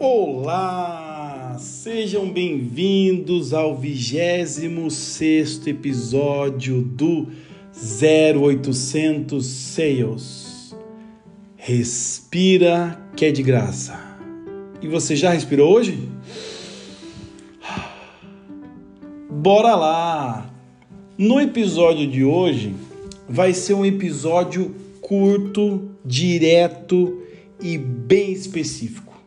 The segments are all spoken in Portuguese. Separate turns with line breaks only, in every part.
Olá! Sejam bem-vindos ao 26 episódio do 0800 Sales. Respira que é de graça. E você já respirou hoje? Bora lá! No episódio de hoje vai ser um episódio curto, direto e bem específico.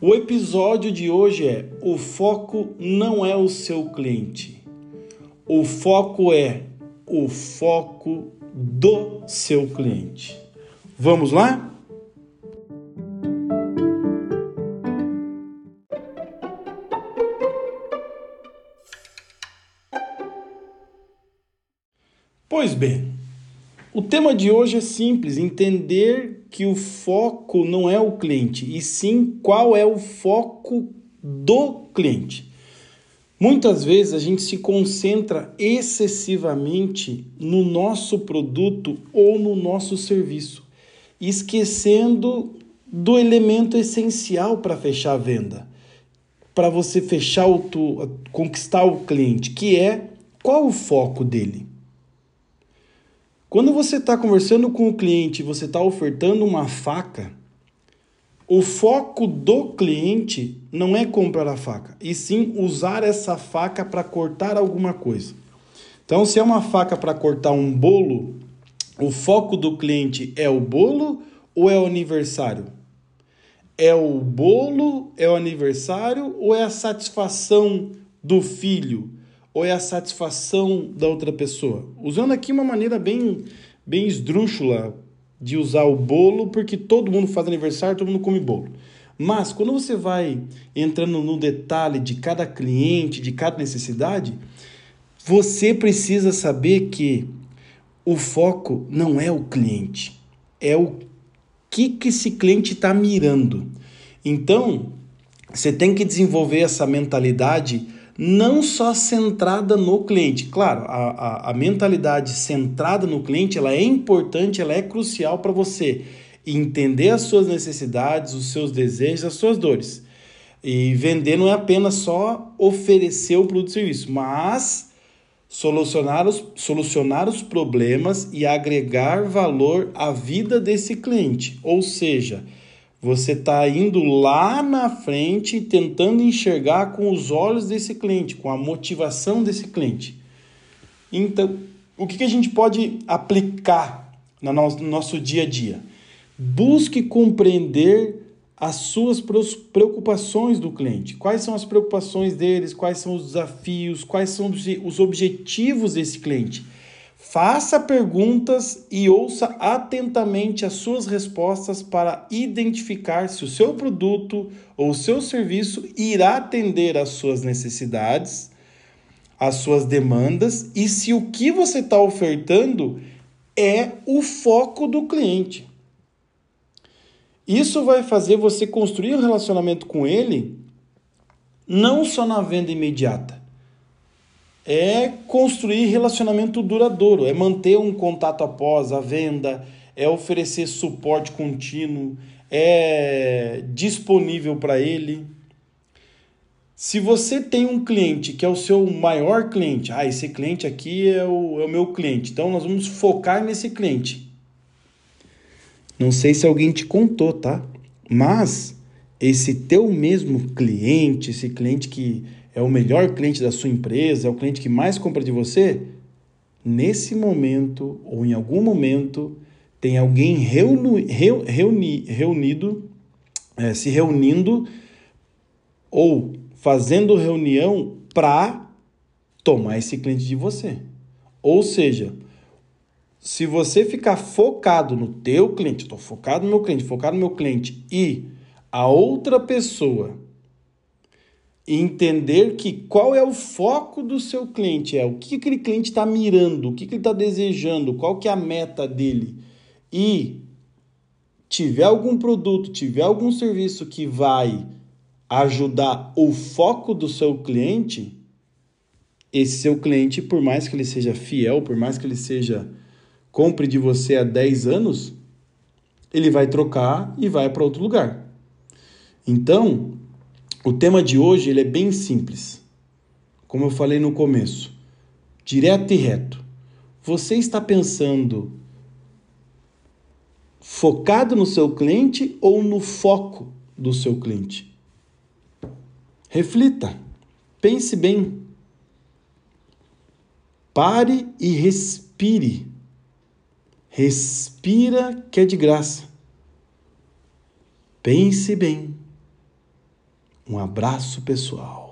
O episódio de hoje é: o foco não é o seu cliente. O foco é o foco do seu cliente. Vamos lá? Pois bem, o tema de hoje é simples: entender que o foco não é o cliente, e sim qual é o foco do cliente. Muitas vezes a gente se concentra excessivamente no nosso produto ou no nosso serviço, esquecendo do elemento essencial para fechar a venda, para você fechar o conquistar o cliente, que é qual o foco dele. Quando você está conversando com o cliente, você está ofertando uma faca, o foco do cliente não é comprar a faca, e sim usar essa faca para cortar alguma coisa. Então, se é uma faca para cortar um bolo, o foco do cliente é o bolo ou é o aniversário? É o bolo, é o aniversário ou é a satisfação do filho? Ou é a satisfação da outra pessoa? Usando aqui uma maneira bem, bem esdrúxula de usar o bolo, porque todo mundo faz aniversário, todo mundo come bolo. Mas quando você vai entrando no detalhe de cada cliente, de cada necessidade, você precisa saber que o foco não é o cliente, é o que, que esse cliente está mirando. Então, você tem que desenvolver essa mentalidade não só centrada no cliente. Claro, a, a, a mentalidade centrada no cliente ela é importante, ela é crucial para você entender as suas necessidades, os seus desejos, as suas dores. E vender não é apenas só oferecer o produto e serviço, mas solucionar os, solucionar os problemas e agregar valor à vida desse cliente. Ou seja, você está indo lá na frente tentando enxergar com os olhos desse cliente, com a motivação desse cliente. Então, o que, que a gente pode aplicar no nosso, no nosso dia a dia? Busque compreender as suas preocupações do cliente. Quais são as preocupações deles? Quais são os desafios? Quais são os objetivos desse cliente? Faça perguntas e ouça atentamente as suas respostas para identificar se o seu produto ou o seu serviço irá atender às suas necessidades, às suas demandas e se o que você está ofertando é o foco do cliente. Isso vai fazer você construir um relacionamento com ele não só na venda imediata, é construir relacionamento duradouro, é manter um contato após a venda, é oferecer suporte contínuo, é disponível para ele. Se você tem um cliente que é o seu maior cliente, ah, esse cliente aqui é o, é o meu cliente, então nós vamos focar nesse cliente. Não sei se alguém te contou, tá? Mas esse teu mesmo cliente, esse cliente que é o melhor cliente da sua empresa, é o cliente que mais compra de você, nesse momento ou em algum momento tem alguém reuni, reuni, reunido, é, se reunindo ou fazendo reunião para tomar esse cliente de você. Ou seja, se você ficar focado no teu cliente, estou focado no meu cliente, focado no meu cliente e a outra pessoa entender que qual é o foco do seu cliente, é o que aquele cliente está mirando, o que, que ele está desejando, qual que é a meta dele. E tiver algum produto, tiver algum serviço que vai ajudar o foco do seu cliente, esse seu cliente, por mais que ele seja fiel, por mais que ele seja compre de você há 10 anos, ele vai trocar e vai para outro lugar. Então, o tema de hoje ele é bem simples. Como eu falei no começo, direto e reto. Você está pensando focado no seu cliente ou no foco do seu cliente? Reflita, pense bem. Pare e respire. Respira que é de graça. Pense bem. Um abraço pessoal.